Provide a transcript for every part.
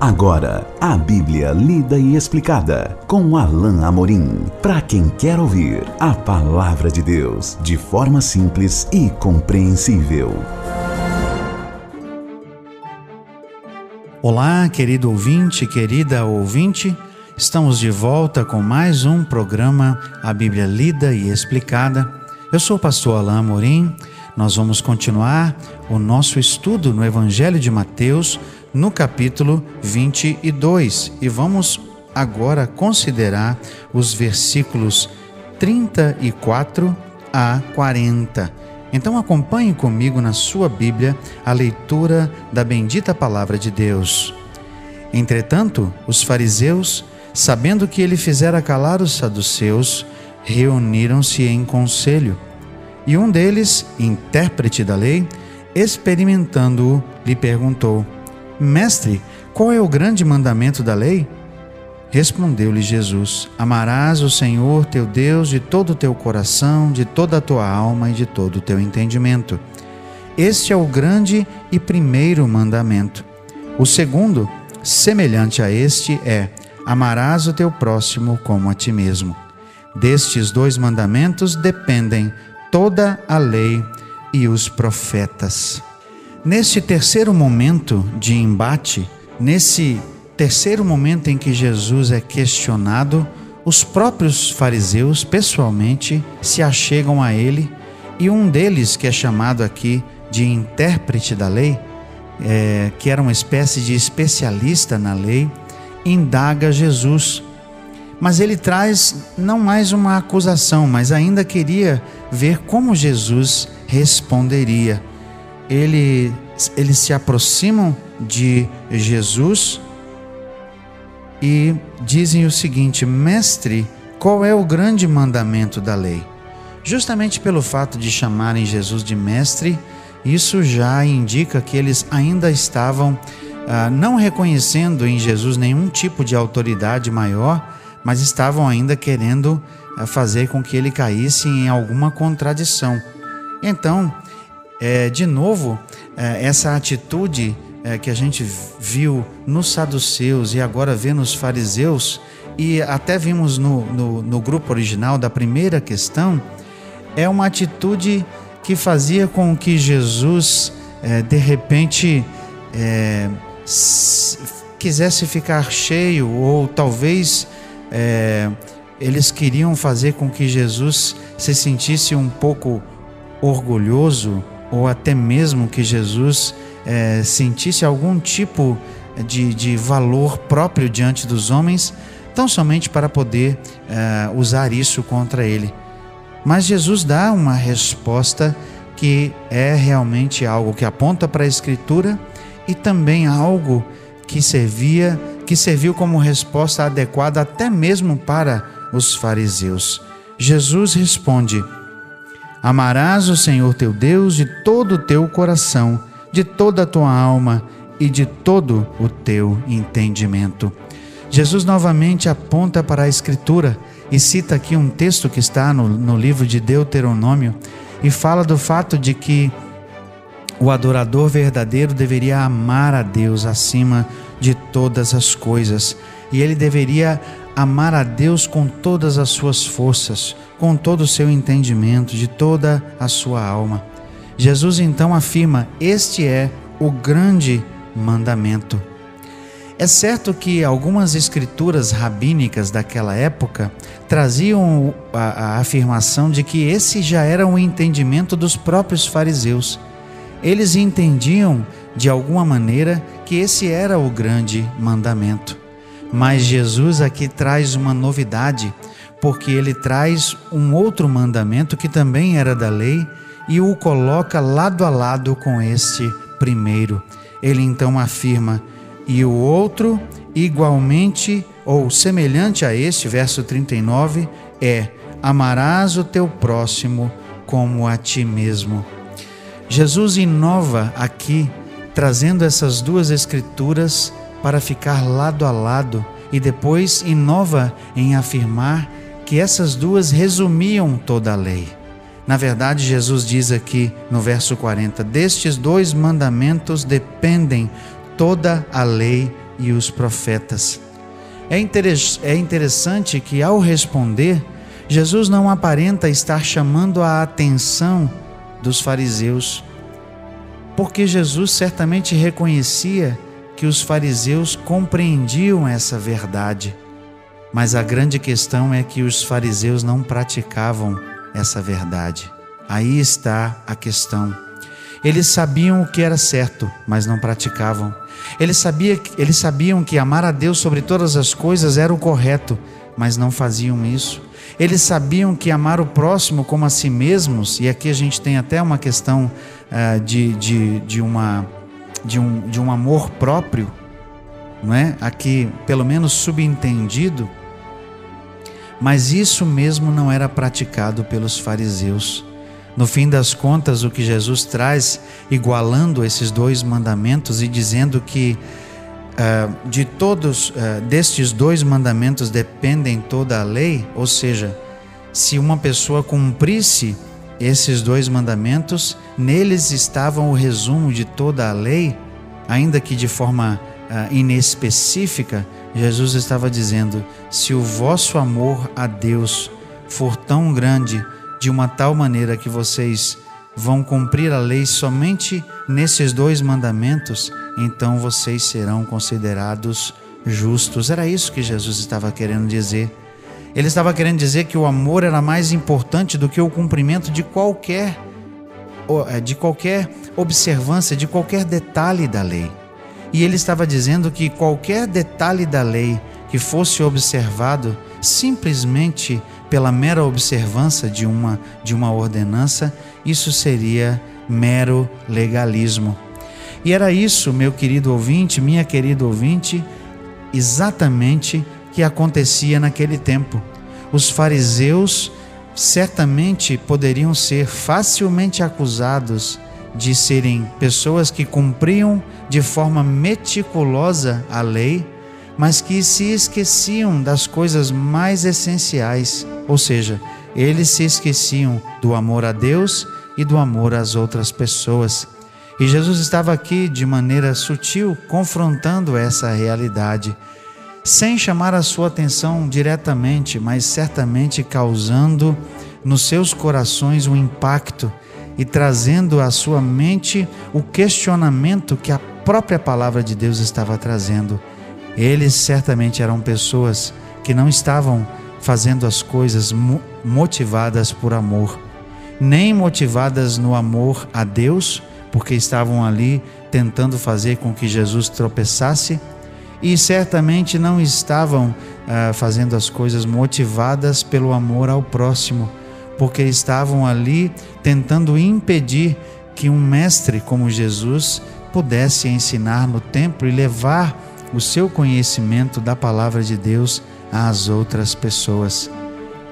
Agora, a Bíblia lida e explicada com Alain Amorim. Para quem quer ouvir a palavra de Deus de forma simples e compreensível. Olá, querido ouvinte, querida ouvinte. Estamos de volta com mais um programa A Bíblia Lida e Explicada. Eu sou o pastor Alain Amorim. Nós vamos continuar o nosso estudo no Evangelho de Mateus no capítulo 22 e vamos agora considerar os versículos 34 a 40. Então acompanhe comigo na sua Bíblia a leitura da bendita palavra de Deus. Entretanto, os fariseus, sabendo que ele fizera calar os saduceus, reuniram-se em conselho. E um deles, intérprete da lei, experimentando-o, lhe perguntou: Mestre, qual é o grande mandamento da lei? Respondeu-lhe Jesus: Amarás o Senhor teu Deus de todo o teu coração, de toda a tua alma e de todo o teu entendimento. Este é o grande e primeiro mandamento. O segundo, semelhante a este, é: Amarás o teu próximo como a ti mesmo. Destes dois mandamentos dependem toda a lei e os profetas. Nesse terceiro momento de embate, nesse terceiro momento em que Jesus é questionado, os próprios fariseus pessoalmente se achegam a ele e um deles, que é chamado aqui de intérprete da lei, é, que era uma espécie de especialista na lei, indaga Jesus. Mas ele traz não mais uma acusação, mas ainda queria ver como Jesus responderia ele, eles se aproximam de Jesus e dizem o seguinte: Mestre, qual é o grande mandamento da lei? Justamente pelo fato de chamarem Jesus de mestre, isso já indica que eles ainda estavam ah, não reconhecendo em Jesus nenhum tipo de autoridade maior, mas estavam ainda querendo ah, fazer com que ele caísse em alguma contradição. Então, é, de novo, é, essa atitude é, que a gente viu nos saduceus e agora vê nos fariseus, e até vimos no, no, no grupo original da primeira questão, é uma atitude que fazia com que Jesus, é, de repente, é, quisesse ficar cheio, ou talvez é, eles queriam fazer com que Jesus se sentisse um pouco orgulhoso ou até mesmo que Jesus é, sentisse algum tipo de, de valor próprio diante dos homens, tão somente para poder é, usar isso contra ele. Mas Jesus dá uma resposta que é realmente algo que aponta para a Escritura e também algo que servia, que serviu como resposta adequada até mesmo para os fariseus. Jesus responde: Amarás o Senhor teu Deus de todo o teu coração, de toda a tua alma e de todo o teu entendimento. Jesus novamente aponta para a Escritura e cita aqui um texto que está no, no livro de Deuteronômio e fala do fato de que o adorador verdadeiro deveria amar a Deus acima de todas as coisas e ele deveria amar a Deus com todas as suas forças, com todo o seu entendimento, de toda a sua alma. Jesus então afirma: Este é o grande mandamento. É certo que algumas escrituras rabínicas daquela época traziam a, a, afirmação de que esse já era o entendimento dos próprios fariseus. Eles entendiam, de alguma maneira, que esse era o grande mandamento. Mas Jesus aqui traz uma novidade, porque ele traz um outro mandamento que também era da lei e o coloca lado a lado com este primeiro. Ele então afirma: e o outro, igualmente ou semelhante a este, verso 39, é: amarás o teu próximo como a ti mesmo. Jesus inova aqui, trazendo essas duas escrituras para ficar lado a lado e depois inova em afirmar que essas duas resumiam toda a lei. Na verdade, Jesus diz aqui no verso 40: Destes dois mandamentos dependem toda a lei e os profetas. É, é interessante que, ao responder, Jesus não aparenta estar chamando a atenção dos fariseus, porque Jesus certamente reconhecia que os fariseus compreendiam essa verdade. Mas a grande questão é que os fariseus não praticavam essa verdade. Aí está a questão. Eles sabiam o que era certo, mas não praticavam. Eles, sabia, eles sabiam que amar a Deus sobre todas as coisas era o correto, mas não faziam isso. Eles sabiam que amar o próximo como a si mesmos, e aqui a gente tem até uma questão uh, de, de, de, uma, de, um, de um amor próprio, não é? Aqui, pelo menos subentendido, mas isso mesmo não era praticado pelos fariseus. No fim das contas, o que Jesus traz, igualando esses dois mandamentos e dizendo que uh, de todos uh, destes dois mandamentos dependem toda a lei, ou seja, se uma pessoa cumprisse esses dois mandamentos, neles estavam o resumo de toda a lei, ainda que de forma uh, inespecífica, Jesus estava dizendo: se o vosso amor a Deus for tão grande, de uma tal maneira que vocês vão cumprir a lei somente nesses dois mandamentos, então vocês serão considerados justos. Era isso que Jesus estava querendo dizer. Ele estava querendo dizer que o amor era mais importante do que o cumprimento de qualquer é, de qualquer observância, de qualquer detalhe da lei. E ele estava dizendo que qualquer detalhe da lei que fosse observado simplesmente pela mera observância de uma, de uma ordenança, isso seria mero legalismo. E era isso, meu querido ouvinte, minha querida ouvinte, exatamente que acontecia naquele tempo. Os fariseus certamente poderiam ser facilmente acusados de serem pessoas que cumpriam de forma meticulosa a lei mas que se esqueciam das coisas mais essenciais, ou seja, eles se esqueciam do amor a Deus e do amor às outras pessoas. E Jesus estava aqui de maneira sutil confrontando essa realidade, sem chamar a sua atenção diretamente, mas certamente causando nos seus corações um impacto e trazendo à sua mente o questionamento que a própria palavra de Deus estava trazendo. Eles certamente eram pessoas que não estavam fazendo as coisas motivadas por amor, nem motivadas no amor a Deus, porque estavam ali tentando fazer com que Jesus tropeçasse, e certamente não estavam ah, fazendo as coisas motivadas pelo amor ao próximo, porque estavam ali tentando impedir que um mestre como Jesus pudesse ensinar no templo e levar o seu conhecimento da palavra de Deus às outras pessoas.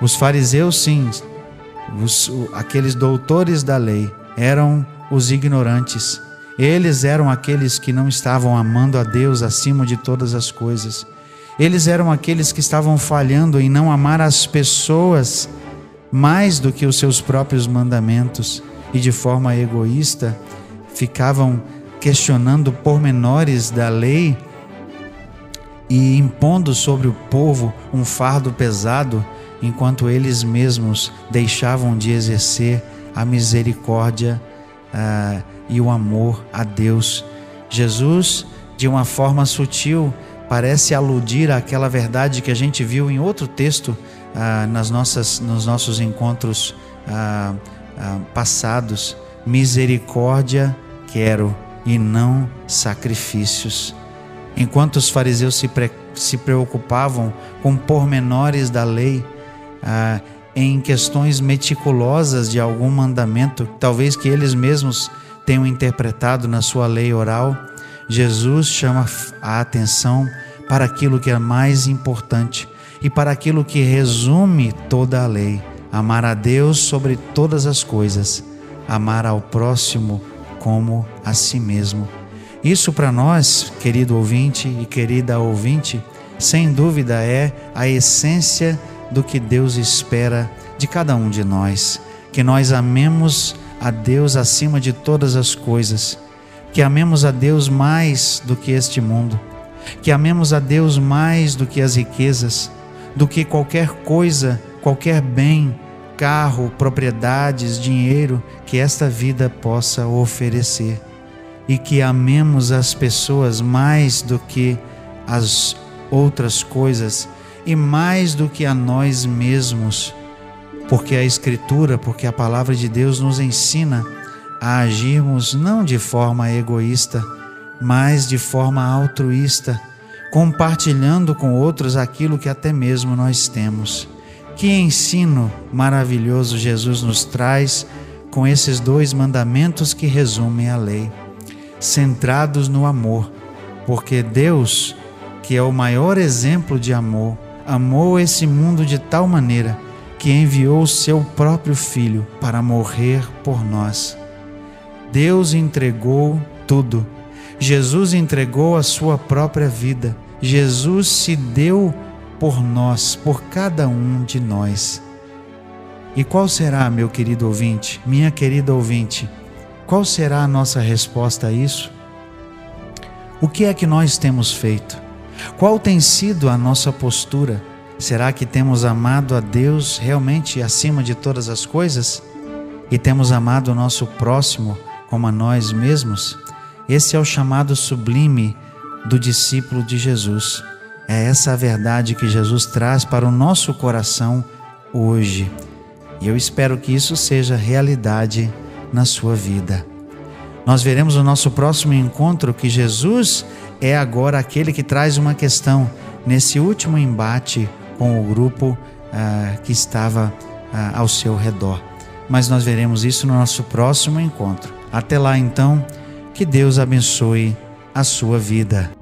Os fariseus, sim, os, aqueles doutores da lei, eram os ignorantes. Eles eram aqueles que não estavam amando a Deus acima de todas as coisas. Eles eram aqueles que estavam falhando em não amar as pessoas mais do que os seus próprios mandamentos e de forma egoísta ficavam questionando pormenores da lei e impondo sobre o povo um fardo pesado, enquanto eles mesmos deixavam de exercer a misericórdia e o amor a Deus. Jesus, de uma forma sutil, parece aludir àquela verdade que a gente viu em outro texto uh, nas nossas, nos nossos encontros uh, passados. Misericórdia quero e não sacrifícios. Enquanto os fariseus se, pre, se preocupavam com pormenores da lei, ah, em questões meticulosas de algum mandamento, talvez que eles mesmos tenham interpretado na sua lei oral, Jesus chama a atenção para aquilo que é mais importante e para aquilo que resume toda a lei: amar a Deus sobre todas as coisas, amar ao próximo como a si mesmo. Isso para nós, querido ouvinte e querida ouvinte, sem dúvida é a essência do que Deus espera de cada um de nós. Que nós amemos a Deus acima de todas as coisas, que amemos a Deus mais do que este mundo, que amemos a Deus mais do que as riquezas, do que qualquer coisa, qualquer bem, carro, propriedades, dinheiro que esta vida possa oferecer, e que amemos as pessoas mais do que as outras coisas e mais do que a nós mesmos, porque a Escritura, porque a palavra de Deus nos ensina a agirmos não de forma egoísta, mas de forma altruísta, compartilhando com outros aquilo que até mesmo nós temos. Que ensino maravilhoso Jesus nos traz com esses dois mandamentos que resumem a lei, centrados no amor, porque Deus, que é o maior exemplo de amor, amou esse mundo de tal maneira que enviou o seu próprio Filho para morrer por nós. Deus entregou tudo. Jesus entregou a sua própria vida. Jesus se deu por nós, por cada um de nós. E qual será, meu querido ouvinte, minha querida ouvinte, qual será a nossa resposta a isso? O que é que nós temos feito? Qual tem sido a nossa postura? Será que temos amado a Deus realmente acima de todas as coisas? E temos amado o nosso próximo como a nós mesmos? Esse é o chamado sublime do discípulo de Jesus. É essa a verdade que Jesus traz para o nosso coração hoje. E eu espero que isso seja realidade na sua vida. Nós veremos no nosso próximo encontro que Jesus é agora aquele que traz uma questão nesse último embate com o grupo ah, que estava ah, ao seu redor. Mas nós veremos isso no nosso próximo encontro. Até lá, então, que Deus abençoe a sua vida.